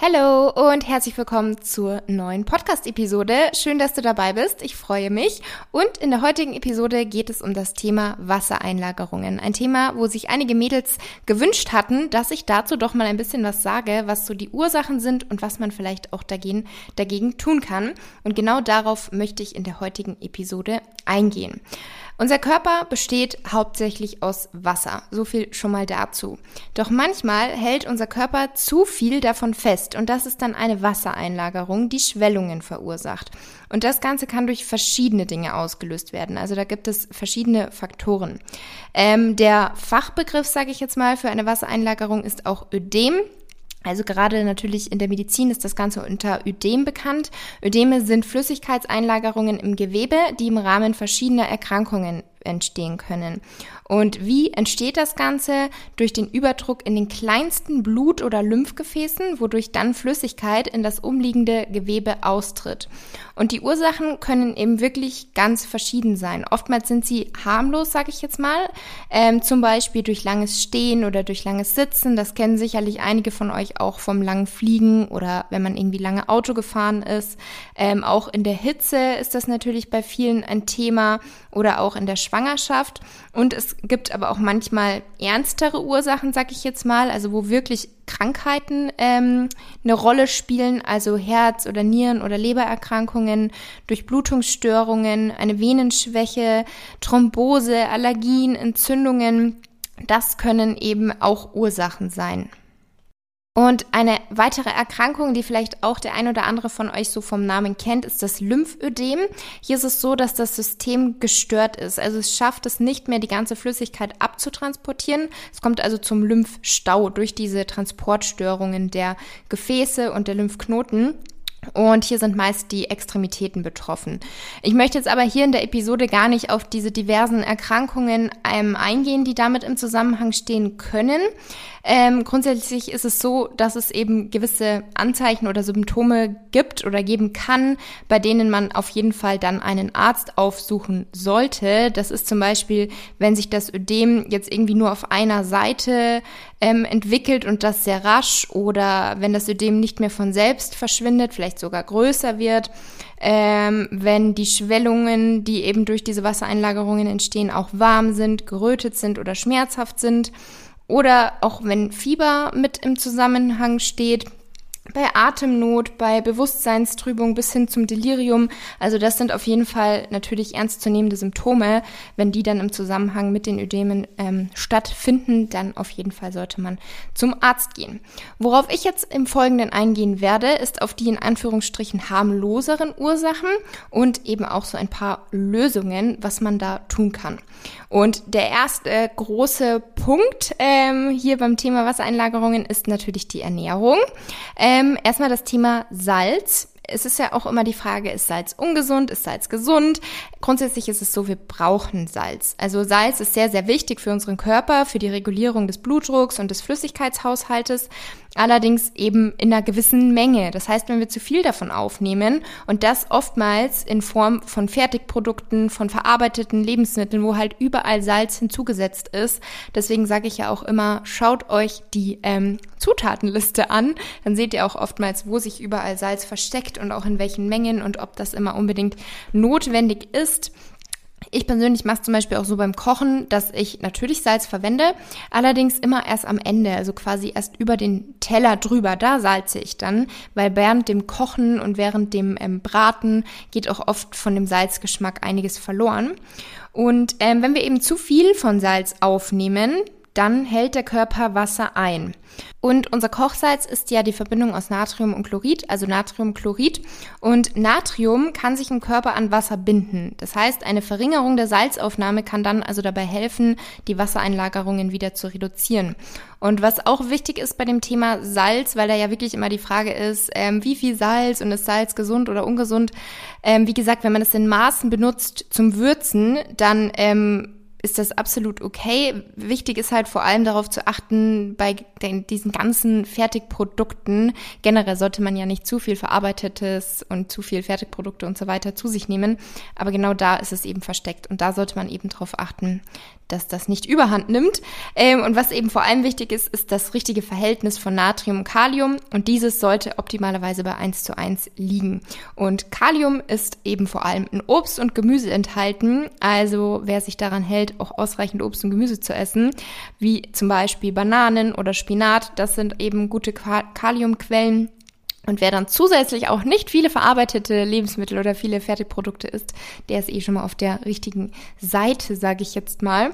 Hallo und herzlich willkommen zur neuen Podcast-Episode. Schön, dass du dabei bist. Ich freue mich. Und in der heutigen Episode geht es um das Thema Wassereinlagerungen. Ein Thema, wo sich einige Mädels gewünscht hatten, dass ich dazu doch mal ein bisschen was sage, was so die Ursachen sind und was man vielleicht auch dagegen, dagegen tun kann. Und genau darauf möchte ich in der heutigen Episode eingehen. Unser Körper besteht hauptsächlich aus Wasser. So viel schon mal dazu. Doch manchmal hält unser Körper zu viel davon fest und das ist dann eine Wassereinlagerung, die Schwellungen verursacht. Und das Ganze kann durch verschiedene Dinge ausgelöst werden. Also da gibt es verschiedene Faktoren. Ähm, der Fachbegriff, sage ich jetzt mal, für eine Wassereinlagerung ist auch Ödem. Also gerade natürlich in der Medizin ist das Ganze unter Ödem bekannt. Ödeme sind Flüssigkeitseinlagerungen im Gewebe, die im Rahmen verschiedener Erkrankungen entstehen können. Und wie entsteht das Ganze? Durch den Überdruck in den kleinsten Blut- oder Lymphgefäßen, wodurch dann Flüssigkeit in das umliegende Gewebe austritt. Und die Ursachen können eben wirklich ganz verschieden sein. Oftmals sind sie harmlos, sage ich jetzt mal, ähm, zum Beispiel durch langes Stehen oder durch langes Sitzen. Das kennen sicherlich einige von euch auch vom langen Fliegen oder wenn man irgendwie lange Auto gefahren ist. Ähm, auch in der Hitze ist das natürlich bei vielen ein Thema oder auch in der Schwangerschaft. Und es gibt aber auch manchmal ernstere Ursachen, sag ich jetzt mal, also wo wirklich Krankheiten ähm, eine Rolle spielen, also Herz- oder Nieren- oder Lebererkrankungen, Durchblutungsstörungen, eine Venenschwäche, Thrombose, Allergien, Entzündungen. Das können eben auch Ursachen sein. Und eine weitere Erkrankung, die vielleicht auch der ein oder andere von euch so vom Namen kennt, ist das Lymphödem. Hier ist es so, dass das System gestört ist. Also es schafft es nicht mehr, die ganze Flüssigkeit abzutransportieren. Es kommt also zum Lymphstau durch diese Transportstörungen der Gefäße und der Lymphknoten. Und hier sind meist die Extremitäten betroffen. Ich möchte jetzt aber hier in der Episode gar nicht auf diese diversen Erkrankungen ähm, eingehen, die damit im Zusammenhang stehen können. Ähm, grundsätzlich ist es so, dass es eben gewisse Anzeichen oder Symptome gibt oder geben kann, bei denen man auf jeden Fall dann einen Arzt aufsuchen sollte. Das ist zum Beispiel, wenn sich das Ödem jetzt irgendwie nur auf einer Seite ähm, entwickelt und das sehr rasch oder wenn das Ödem nicht mehr von selbst verschwindet, vielleicht sogar größer wird. Ähm, wenn die Schwellungen, die eben durch diese Wassereinlagerungen entstehen, auch warm sind, gerötet sind oder schmerzhaft sind. Oder auch wenn Fieber mit im Zusammenhang steht, bei Atemnot, bei Bewusstseinstrübung bis hin zum Delirium. Also das sind auf jeden Fall natürlich ernstzunehmende Symptome. Wenn die dann im Zusammenhang mit den Ödemen ähm, stattfinden, dann auf jeden Fall sollte man zum Arzt gehen. Worauf ich jetzt im Folgenden eingehen werde, ist auf die in Anführungsstrichen harmloseren Ursachen und eben auch so ein paar Lösungen, was man da tun kann. Und der erste große Punkt ähm, hier beim Thema Wassereinlagerungen ist natürlich die Ernährung. Ähm, erstmal das Thema Salz es ist ja auch immer die Frage, ist Salz ungesund, ist Salz gesund? Grundsätzlich ist es so, wir brauchen Salz. Also Salz ist sehr, sehr wichtig für unseren Körper, für die Regulierung des Blutdrucks und des Flüssigkeitshaushaltes allerdings eben in einer gewissen Menge. Das heißt, wenn wir zu viel davon aufnehmen und das oftmals in Form von Fertigprodukten, von verarbeiteten Lebensmitteln, wo halt überall Salz hinzugesetzt ist. Deswegen sage ich ja auch immer, schaut euch die ähm, Zutatenliste an. Dann seht ihr auch oftmals, wo sich überall Salz versteckt und auch in welchen Mengen und ob das immer unbedingt notwendig ist. Ich persönlich mache es zum Beispiel auch so beim Kochen, dass ich natürlich Salz verwende, allerdings immer erst am Ende, also quasi erst über den Teller drüber, da salze ich dann, weil während dem Kochen und während dem ähm, Braten geht auch oft von dem Salzgeschmack einiges verloren. Und ähm, wenn wir eben zu viel von Salz aufnehmen, dann hält der Körper Wasser ein. Und unser Kochsalz ist ja die Verbindung aus Natrium und Chlorid, also Natriumchlorid. Und Natrium kann sich im Körper an Wasser binden. Das heißt, eine Verringerung der Salzaufnahme kann dann also dabei helfen, die Wassereinlagerungen wieder zu reduzieren. Und was auch wichtig ist bei dem Thema Salz, weil da ja wirklich immer die Frage ist, ähm, wie viel Salz und ist Salz gesund oder ungesund? Ähm, wie gesagt, wenn man es in Maßen benutzt zum Würzen, dann ähm, ist das absolut okay. Wichtig ist halt vor allem darauf zu achten, bei den, diesen ganzen Fertigprodukten, generell sollte man ja nicht zu viel Verarbeitetes und zu viel Fertigprodukte und so weiter zu sich nehmen, aber genau da ist es eben versteckt und da sollte man eben darauf achten, dass das nicht überhand nimmt. Ähm, und was eben vor allem wichtig ist, ist das richtige Verhältnis von Natrium und Kalium und dieses sollte optimalerweise bei 1 zu 1 liegen. Und Kalium ist eben vor allem in Obst und Gemüse enthalten, also wer sich daran hält, auch ausreichend Obst und Gemüse zu essen, wie zum Beispiel Bananen oder Spinat, das sind eben gute Kaliumquellen und wer dann zusätzlich auch nicht viele verarbeitete Lebensmittel oder viele Fertigprodukte isst, der ist eh schon mal auf der richtigen Seite, sage ich jetzt mal.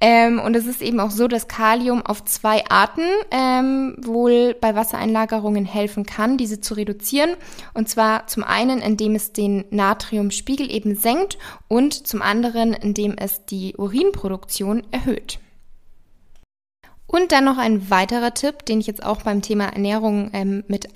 Ähm, und es ist eben auch so, dass Kalium auf zwei Arten ähm, wohl bei Wassereinlagerungen helfen kann, diese zu reduzieren. Und zwar zum einen, indem es den Natriumspiegel eben senkt und zum anderen, indem es die Urinproduktion erhöht. Und dann noch ein weiterer Tipp, den ich jetzt auch beim Thema Ernährung ähm, mit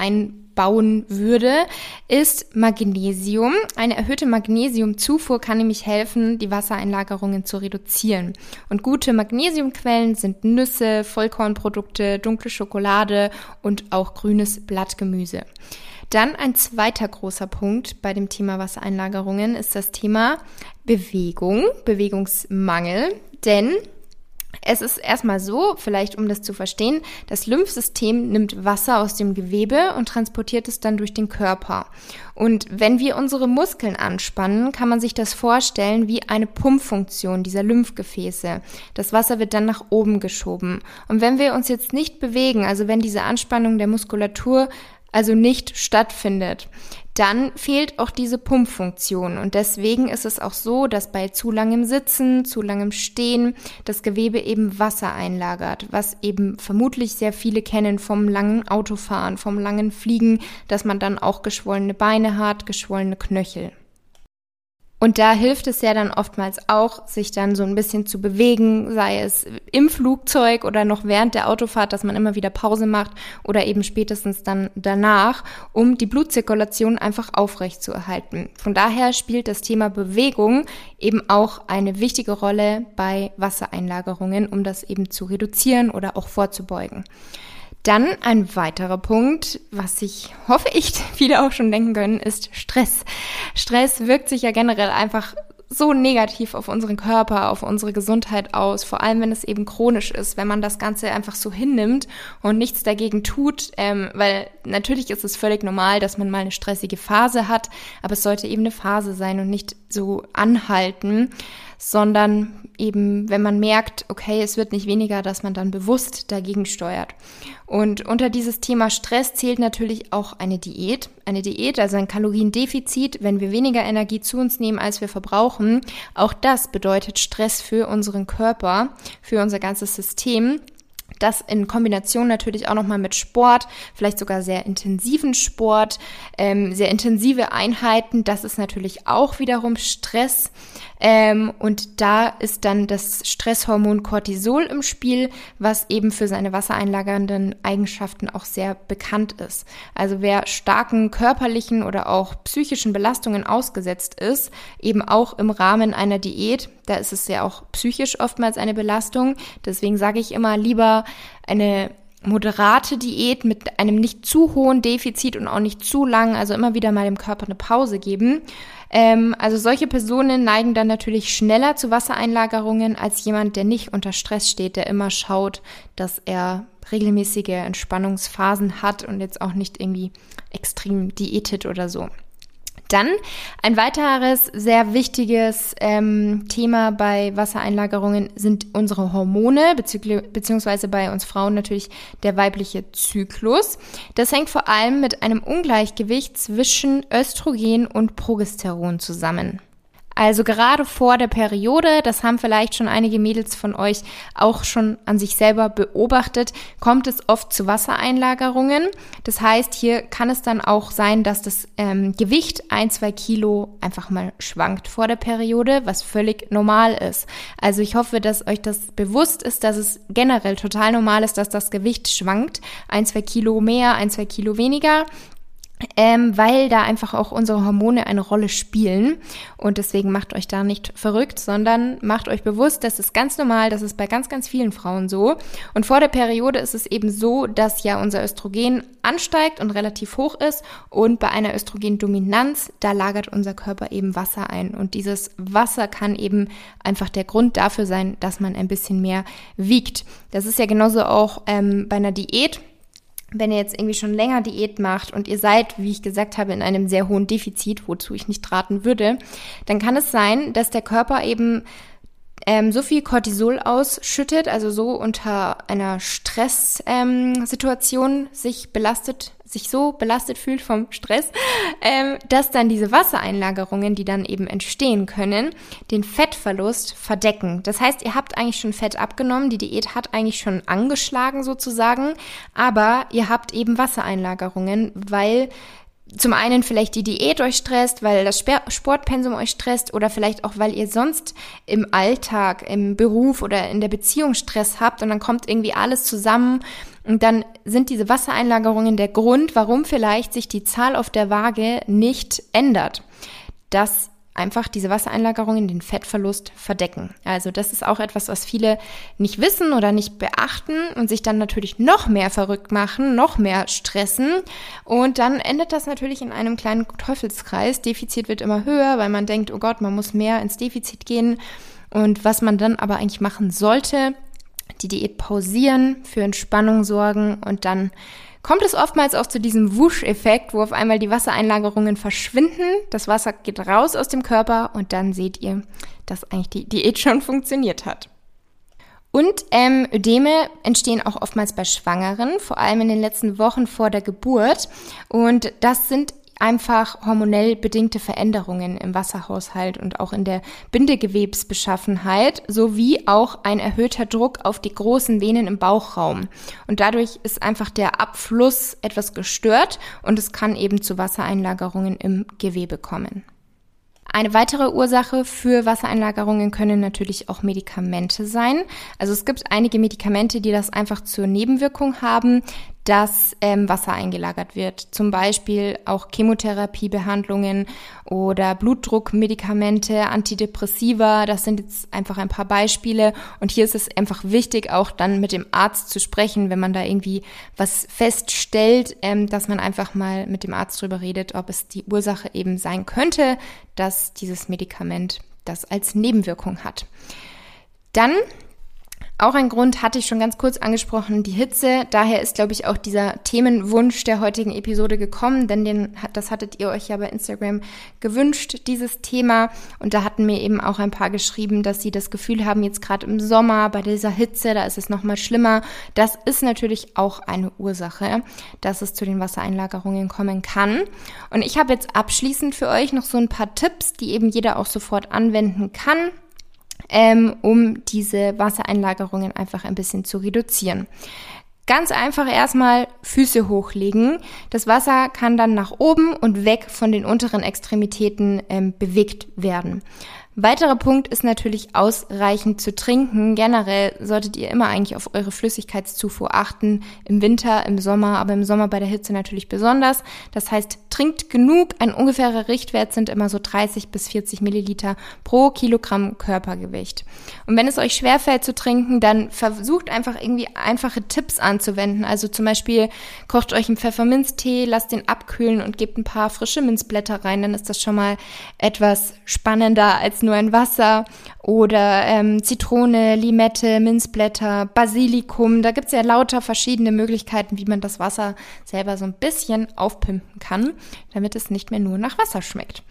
einbauen würde, ist Magnesium. Eine erhöhte Magnesiumzufuhr kann nämlich helfen, die Wassereinlagerungen zu reduzieren. Und gute Magnesiumquellen sind Nüsse, Vollkornprodukte, dunkle Schokolade und auch grünes Blattgemüse. Dann ein zweiter großer Punkt bei dem Thema Wassereinlagerungen ist das Thema Bewegung, Bewegungsmangel. Denn es ist erstmal so, vielleicht um das zu verstehen, das Lymphsystem nimmt Wasser aus dem Gewebe und transportiert es dann durch den Körper. Und wenn wir unsere Muskeln anspannen, kann man sich das vorstellen wie eine Pumpfunktion dieser Lymphgefäße. Das Wasser wird dann nach oben geschoben. Und wenn wir uns jetzt nicht bewegen, also wenn diese Anspannung der Muskulatur also nicht stattfindet, dann fehlt auch diese Pumpfunktion. Und deswegen ist es auch so, dass bei zu langem Sitzen, zu langem Stehen das Gewebe eben Wasser einlagert, was eben vermutlich sehr viele kennen vom langen Autofahren, vom langen Fliegen, dass man dann auch geschwollene Beine hat, geschwollene Knöchel. Und da hilft es ja dann oftmals auch, sich dann so ein bisschen zu bewegen, sei es im Flugzeug oder noch während der Autofahrt, dass man immer wieder Pause macht oder eben spätestens dann danach, um die Blutzirkulation einfach aufrecht zu erhalten. Von daher spielt das Thema Bewegung eben auch eine wichtige Rolle bei Wassereinlagerungen, um das eben zu reduzieren oder auch vorzubeugen. Dann ein weiterer Punkt, was sich, hoffe ich, viele auch schon denken können, ist Stress. Stress wirkt sich ja generell einfach so negativ auf unseren Körper, auf unsere Gesundheit aus, vor allem wenn es eben chronisch ist, wenn man das Ganze einfach so hinnimmt und nichts dagegen tut, ähm, weil natürlich ist es völlig normal, dass man mal eine stressige Phase hat, aber es sollte eben eine Phase sein und nicht so anhalten sondern eben, wenn man merkt, okay, es wird nicht weniger, dass man dann bewusst dagegen steuert. Und unter dieses Thema Stress zählt natürlich auch eine Diät. Eine Diät, also ein Kaloriendefizit, wenn wir weniger Energie zu uns nehmen, als wir verbrauchen. Auch das bedeutet Stress für unseren Körper, für unser ganzes System. Das in Kombination natürlich auch nochmal mit Sport, vielleicht sogar sehr intensiven Sport, ähm, sehr intensive Einheiten. Das ist natürlich auch wiederum Stress. Ähm, und da ist dann das Stresshormon Cortisol im Spiel, was eben für seine wassereinlagernden Eigenschaften auch sehr bekannt ist. Also wer starken körperlichen oder auch psychischen Belastungen ausgesetzt ist, eben auch im Rahmen einer Diät, da ist es ja auch psychisch oftmals eine Belastung. Deswegen sage ich immer lieber eine moderate Diät mit einem nicht zu hohen Defizit und auch nicht zu lang, also immer wieder mal dem Körper eine Pause geben. Ähm, also solche Personen neigen dann natürlich schneller zu Wassereinlagerungen als jemand, der nicht unter Stress steht, der immer schaut, dass er regelmäßige Entspannungsphasen hat und jetzt auch nicht irgendwie extrem diätet oder so. Dann ein weiteres sehr wichtiges ähm, Thema bei Wassereinlagerungen sind unsere Hormone, beziehungsweise bei uns Frauen natürlich der weibliche Zyklus. Das hängt vor allem mit einem Ungleichgewicht zwischen Östrogen und Progesteron zusammen. Also gerade vor der Periode, das haben vielleicht schon einige Mädels von euch auch schon an sich selber beobachtet, kommt es oft zu Wassereinlagerungen. Das heißt, hier kann es dann auch sein, dass das ähm, Gewicht ein, zwei Kilo einfach mal schwankt vor der Periode, was völlig normal ist. Also ich hoffe, dass euch das bewusst ist, dass es generell total normal ist, dass das Gewicht schwankt. Ein, zwei Kilo mehr, ein, zwei Kilo weniger ähm, weil da einfach auch unsere Hormone eine Rolle spielen. Und deswegen macht euch da nicht verrückt, sondern macht euch bewusst, das ist ganz normal, das ist bei ganz, ganz vielen Frauen so. Und vor der Periode ist es eben so, dass ja unser Östrogen ansteigt und relativ hoch ist. Und bei einer Östrogendominanz, da lagert unser Körper eben Wasser ein. Und dieses Wasser kann eben einfach der Grund dafür sein, dass man ein bisschen mehr wiegt. Das ist ja genauso auch ähm, bei einer Diät wenn ihr jetzt irgendwie schon länger Diät macht und ihr seid, wie ich gesagt habe, in einem sehr hohen Defizit, wozu ich nicht raten würde, dann kann es sein, dass der Körper eben ähm, so viel Cortisol ausschüttet, also so unter einer Stresssituation ähm, sich belastet, sich so belastet fühlt vom Stress, ähm, dass dann diese Wassereinlagerungen, die dann eben entstehen können, den Fettverlust verdecken. Das heißt, ihr habt eigentlich schon Fett abgenommen, die Diät hat eigentlich schon angeschlagen sozusagen, aber ihr habt eben Wassereinlagerungen, weil zum einen vielleicht die Diät euch stresst, weil das Sportpensum euch stresst oder vielleicht auch, weil ihr sonst im Alltag, im Beruf oder in der Beziehung Stress habt und dann kommt irgendwie alles zusammen und dann sind diese Wassereinlagerungen der Grund, warum vielleicht sich die Zahl auf der Waage nicht ändert. Das einfach diese Wassereinlagerungen den Fettverlust verdecken. Also das ist auch etwas, was viele nicht wissen oder nicht beachten und sich dann natürlich noch mehr verrückt machen, noch mehr stressen und dann endet das natürlich in einem kleinen Teufelskreis. Defizit wird immer höher, weil man denkt, oh Gott, man muss mehr ins Defizit gehen und was man dann aber eigentlich machen sollte, die Diät pausieren, für Entspannung sorgen und dann kommt es oftmals auch zu diesem Wusch-Effekt, wo auf einmal die Wassereinlagerungen verschwinden, das Wasser geht raus aus dem Körper und dann seht ihr, dass eigentlich die Diät schon funktioniert hat. Und ähm, Ödeme entstehen auch oftmals bei Schwangeren, vor allem in den letzten Wochen vor der Geburt. Und das sind einfach hormonell bedingte Veränderungen im Wasserhaushalt und auch in der Bindegewebsbeschaffenheit sowie auch ein erhöhter Druck auf die großen Venen im Bauchraum. Und dadurch ist einfach der Abfluss etwas gestört und es kann eben zu Wassereinlagerungen im Gewebe kommen. Eine weitere Ursache für Wassereinlagerungen können natürlich auch Medikamente sein. Also es gibt einige Medikamente, die das einfach zur Nebenwirkung haben dass ähm, Wasser eingelagert wird. Zum Beispiel auch Chemotherapiebehandlungen oder Blutdruckmedikamente, Antidepressiva. Das sind jetzt einfach ein paar Beispiele. Und hier ist es einfach wichtig, auch dann mit dem Arzt zu sprechen, wenn man da irgendwie was feststellt, ähm, dass man einfach mal mit dem Arzt drüber redet, ob es die Ursache eben sein könnte, dass dieses Medikament das als Nebenwirkung hat. Dann auch ein Grund hatte ich schon ganz kurz angesprochen, die Hitze. Daher ist, glaube ich, auch dieser Themenwunsch der heutigen Episode gekommen, denn den, das hattet ihr euch ja bei Instagram gewünscht, dieses Thema. Und da hatten mir eben auch ein paar geschrieben, dass sie das Gefühl haben, jetzt gerade im Sommer bei dieser Hitze, da ist es nochmal schlimmer. Das ist natürlich auch eine Ursache, dass es zu den Wassereinlagerungen kommen kann. Und ich habe jetzt abschließend für euch noch so ein paar Tipps, die eben jeder auch sofort anwenden kann ähm, um diese Wassereinlagerungen einfach ein bisschen zu reduzieren. Ganz einfach erstmal Füße hochlegen. Das Wasser kann dann nach oben und weg von den unteren Extremitäten ähm, bewegt werden. Weiterer Punkt ist natürlich ausreichend zu trinken. Generell solltet ihr immer eigentlich auf eure Flüssigkeitszufuhr achten. Im Winter, im Sommer, aber im Sommer bei der Hitze natürlich besonders. Das heißt, trinkt genug. Ein ungefährer Richtwert sind immer so 30 bis 40 Milliliter pro Kilogramm Körpergewicht. Und wenn es euch schwerfällt zu trinken, dann versucht einfach irgendwie einfache Tipps anzuwenden. Also zum Beispiel kocht euch einen Pfefferminztee, lasst den abkühlen und gebt ein paar frische Minzblätter rein. Dann ist das schon mal etwas spannender als nur ein Wasser oder ähm, Zitrone, Limette, Minzblätter, Basilikum. Da gibt's ja lauter verschiedene Möglichkeiten, wie man das Wasser selber so ein bisschen aufpimpen kann, damit es nicht mehr nur nach Wasser schmeckt.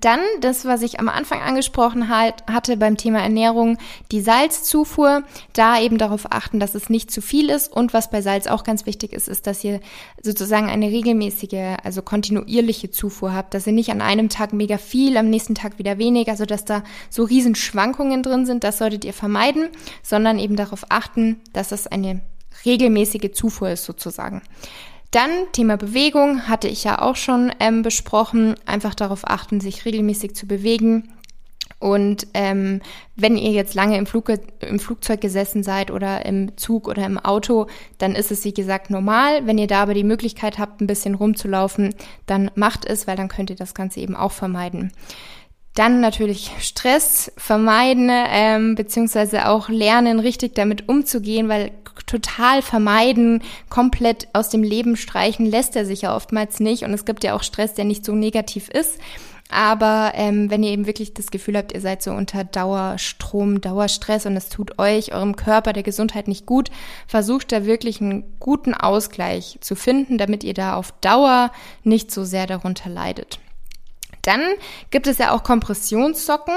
Dann das, was ich am Anfang angesprochen halt, hatte beim Thema Ernährung, die Salzzufuhr. Da eben darauf achten, dass es nicht zu viel ist. Und was bei Salz auch ganz wichtig ist, ist, dass ihr sozusagen eine regelmäßige, also kontinuierliche Zufuhr habt, dass ihr nicht an einem Tag mega viel, am nächsten Tag wieder weniger, also dass da so riesen Schwankungen drin sind. Das solltet ihr vermeiden, sondern eben darauf achten, dass es eine regelmäßige Zufuhr ist sozusagen. Dann Thema Bewegung hatte ich ja auch schon ähm, besprochen. Einfach darauf achten, sich regelmäßig zu bewegen. Und ähm, wenn ihr jetzt lange im, Flug, im Flugzeug gesessen seid oder im Zug oder im Auto, dann ist es wie gesagt normal. Wenn ihr da aber die Möglichkeit habt, ein bisschen rumzulaufen, dann macht es, weil dann könnt ihr das Ganze eben auch vermeiden. Dann natürlich Stress vermeiden, ähm, beziehungsweise auch lernen, richtig damit umzugehen, weil total vermeiden, komplett aus dem Leben streichen, lässt er sich ja oftmals nicht. Und es gibt ja auch Stress, der nicht so negativ ist. Aber ähm, wenn ihr eben wirklich das Gefühl habt, ihr seid so unter Dauerstrom, Dauerstress und es tut euch, eurem Körper, der Gesundheit nicht gut, versucht da wirklich einen guten Ausgleich zu finden, damit ihr da auf Dauer nicht so sehr darunter leidet. Dann gibt es ja auch Kompressionssocken.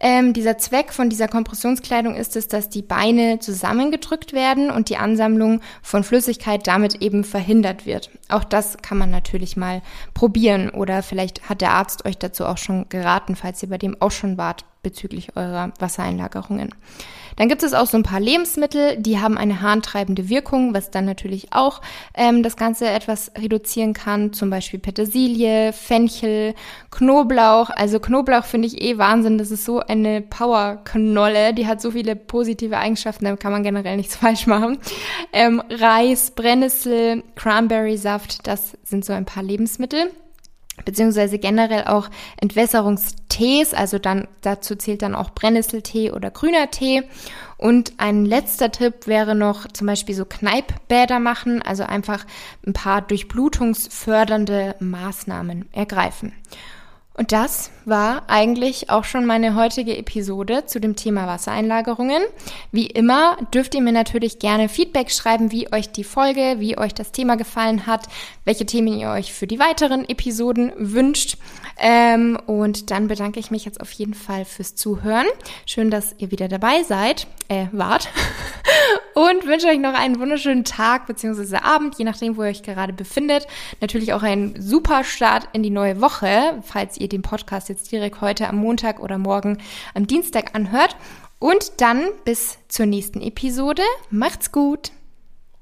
Ähm, dieser Zweck von dieser Kompressionskleidung ist es, dass die Beine zusammengedrückt werden und die Ansammlung von Flüssigkeit damit eben verhindert wird. Auch das kann man natürlich mal probieren oder vielleicht hat der Arzt euch dazu auch schon geraten, falls ihr bei dem auch schon wart bezüglich eurer Wassereinlagerungen. Dann gibt es auch so ein paar Lebensmittel, die haben eine harntreibende Wirkung, was dann natürlich auch ähm, das Ganze etwas reduzieren kann. Zum Beispiel Petersilie, Fenchel, Knoblauch. Also Knoblauch finde ich eh Wahnsinn. Das ist so eine Powerknolle. Die hat so viele positive Eigenschaften, da kann man generell nichts falsch machen. Ähm, Reis, Brennnessel, Cranberry-Saft, das sind so ein paar Lebensmittel beziehungsweise generell auch Entwässerungstees, also dann dazu zählt dann auch Brennnesseltee oder grüner Tee. Und ein letzter Tipp wäre noch zum Beispiel so Kneippbäder machen, also einfach ein paar durchblutungsfördernde Maßnahmen ergreifen. Und das war eigentlich auch schon meine heutige Episode zu dem Thema Wassereinlagerungen. Wie immer dürft ihr mir natürlich gerne Feedback schreiben, wie euch die Folge, wie euch das Thema gefallen hat, welche Themen ihr euch für die weiteren Episoden wünscht. Ähm, und dann bedanke ich mich jetzt auf jeden Fall fürs Zuhören. Schön, dass ihr wieder dabei seid, äh, wart. und wünsche euch noch einen wunderschönen Tag bzw. Abend, je nachdem, wo ihr euch gerade befindet. Natürlich auch einen super Start in die neue Woche, falls ihr den Podcast jetzt direkt heute am Montag oder morgen am Dienstag anhört. Und dann bis zur nächsten Episode. Macht's gut!